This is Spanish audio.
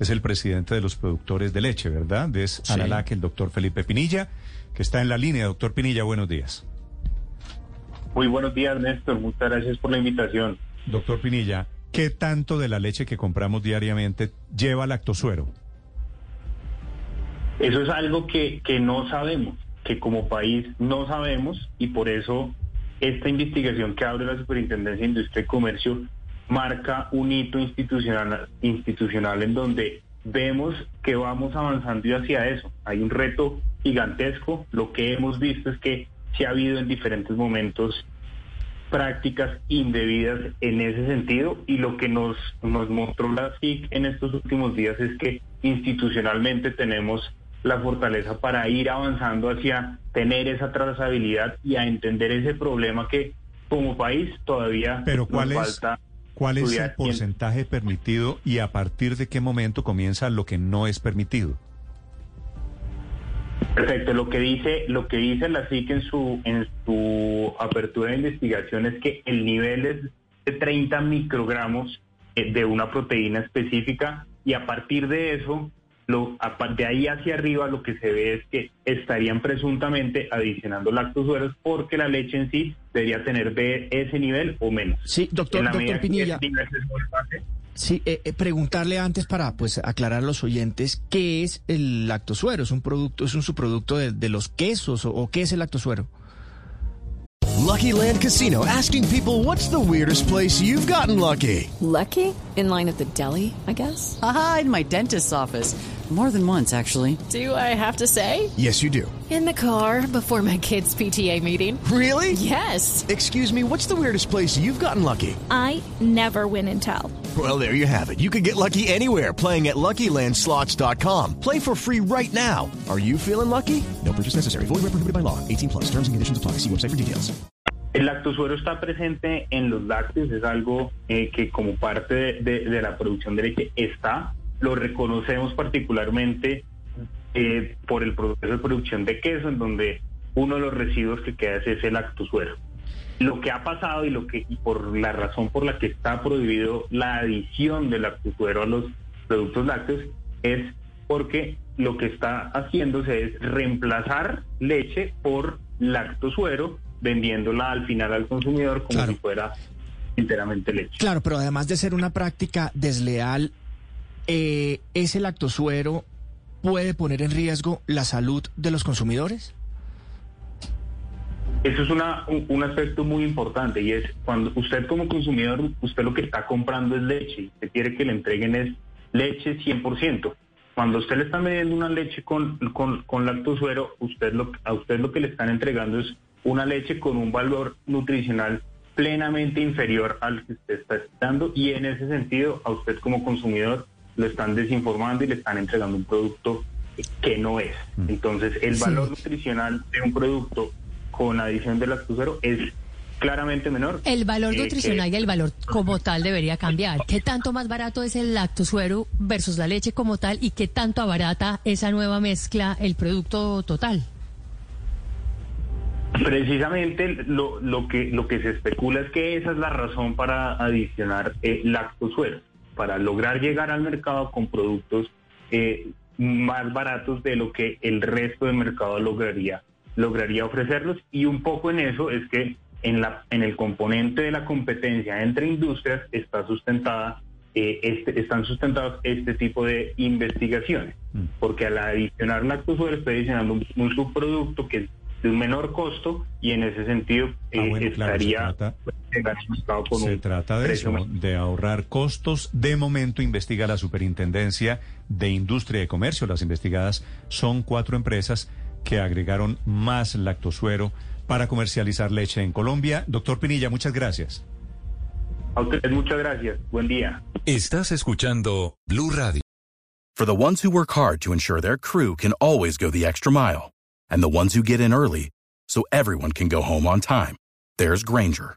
Es el presidente de los productores de leche, ¿verdad? Es Sí. Analac, el doctor Felipe Pinilla, que está en la línea. Doctor Pinilla, buenos días. Muy buenos días, Néstor. Muchas gracias por la invitación. Doctor Pinilla, ¿qué tanto de la leche que compramos diariamente lleva lactosuero? Eso es algo que, que no sabemos, que como país no sabemos y por eso esta investigación que abre la Superintendencia de Industria y Comercio marca un hito institucional, institucional en donde vemos que vamos avanzando y hacia eso. Hay un reto gigantesco. Lo que hemos visto es que se ha habido en diferentes momentos prácticas indebidas en ese sentido y lo que nos, nos mostró la SIC en estos últimos días es que institucionalmente tenemos la fortaleza para ir avanzando hacia tener esa trazabilidad y a entender ese problema que como país todavía Pero ¿cuál nos es, falta cuál es el porcentaje permitido y a partir de qué momento comienza lo que no es permitido? Perfecto, lo que dice, lo que dice la SIC en su, en su apertura de investigación es que el nivel es de 30 microgramos eh, de una proteína específica y a partir de eso, lo, de ahí hacia arriba lo que se ve es que estarían presuntamente adicionando lactosueros porque la leche en sí debería tener de ese nivel o menos. Sí, doctor, doctor Pinilla. Sí, eh, eh, preguntarle antes para pues aclarar a los oyentes qué es el lactosuero. ¿Es un producto, es un subproducto de, de los quesos o, o qué es el lactosuero? Lucky Land Casino asking people what's the weirdest place you've gotten lucky? Lucky? In line at the deli, I guess? Aha, in my dentist's office. More than once, actually. Do I have to say? Yes, you do. In the car before my kids' PTA meeting. Really? Yes. Excuse me, what's the weirdest place you've gotten lucky? I never win and tell. Well, there you have it. You can get lucky anywhere playing at LuckyLandSlots.com. Play for free right now. Are you feeling lucky? No purchase necessary. Void where prohibited by law. 18 plus. Terms and conditions apply. See website for details. El lactosuero está presente en los lácteos, es algo eh, que como parte de, de- de la producción de leche está, lo reconocemos particularmente eh, por el proceso de producción de queso, en donde uno de los residuos que queda es ese lactosuero. Lo que ha pasado y lo que y por la razón por la que está prohibido la adición de lactosuero a los productos lácteos es porque lo que está haciéndose es reemplazar leche por lactosuero, vendiéndola al final al consumidor como Claro. si fuera enteramente leche. Claro, pero además de ser una práctica desleal, eh, ¿ese lactosuero puede poner en riesgo la salud de los consumidores? Eso es una, un, aspecto muy importante y es cuando usted como consumidor, usted lo que está comprando es leche y usted quiere que le entreguen es leche 100%. Cuando usted le está vendiendo una leche con, con, con lactosuero, usted lo, a usted lo que le están entregando es una leche con un valor nutricional plenamente inferior al que usted está dando y en ese sentido a usted como consumidor lo están desinformando y le están entregando un producto que no es. Entonces el Sí. valor nutricional de un producto con adición de lactosuero es claramente menor. El valor eh, que- nutricional y el valor como tal debería cambiar. ¿Qué tanto más barato es el lactosuero versus la leche como tal y qué tanto abarata esa nueva mezcla el producto total? Precisamente lo, lo que lo que se especula es que esa es la razón para adicionar eh, lactosuero, para lograr llegar al mercado con productos eh, más baratos de lo que el resto del mercado lograría lograría ofrecerlos. Y un poco en eso es que en la en el componente de la competencia entre industrias está sustentada eh, este, están sustentados este tipo de investigaciones. Porque al adicionar lactosuero está adicionando un, un subproducto que es de un menor costo y en ese sentido Ah, eh, bueno, estaría con Se un trata de precio eso, de ahorrar costos. De momento investiga la Superintendencia de Industria y Comercio. Las investigadas son cuatro empresas que agregaron más lactosuero para comercializar leche en Colombia. Doctor Pinilla, muchas gracias. A ustedes muchas gracias. Buen día. Estás escuchando Blue Radio. For the ones who work hard to ensure their crew can always go the extra mile, and the ones who get in early so everyone can go home on time, there's Granger,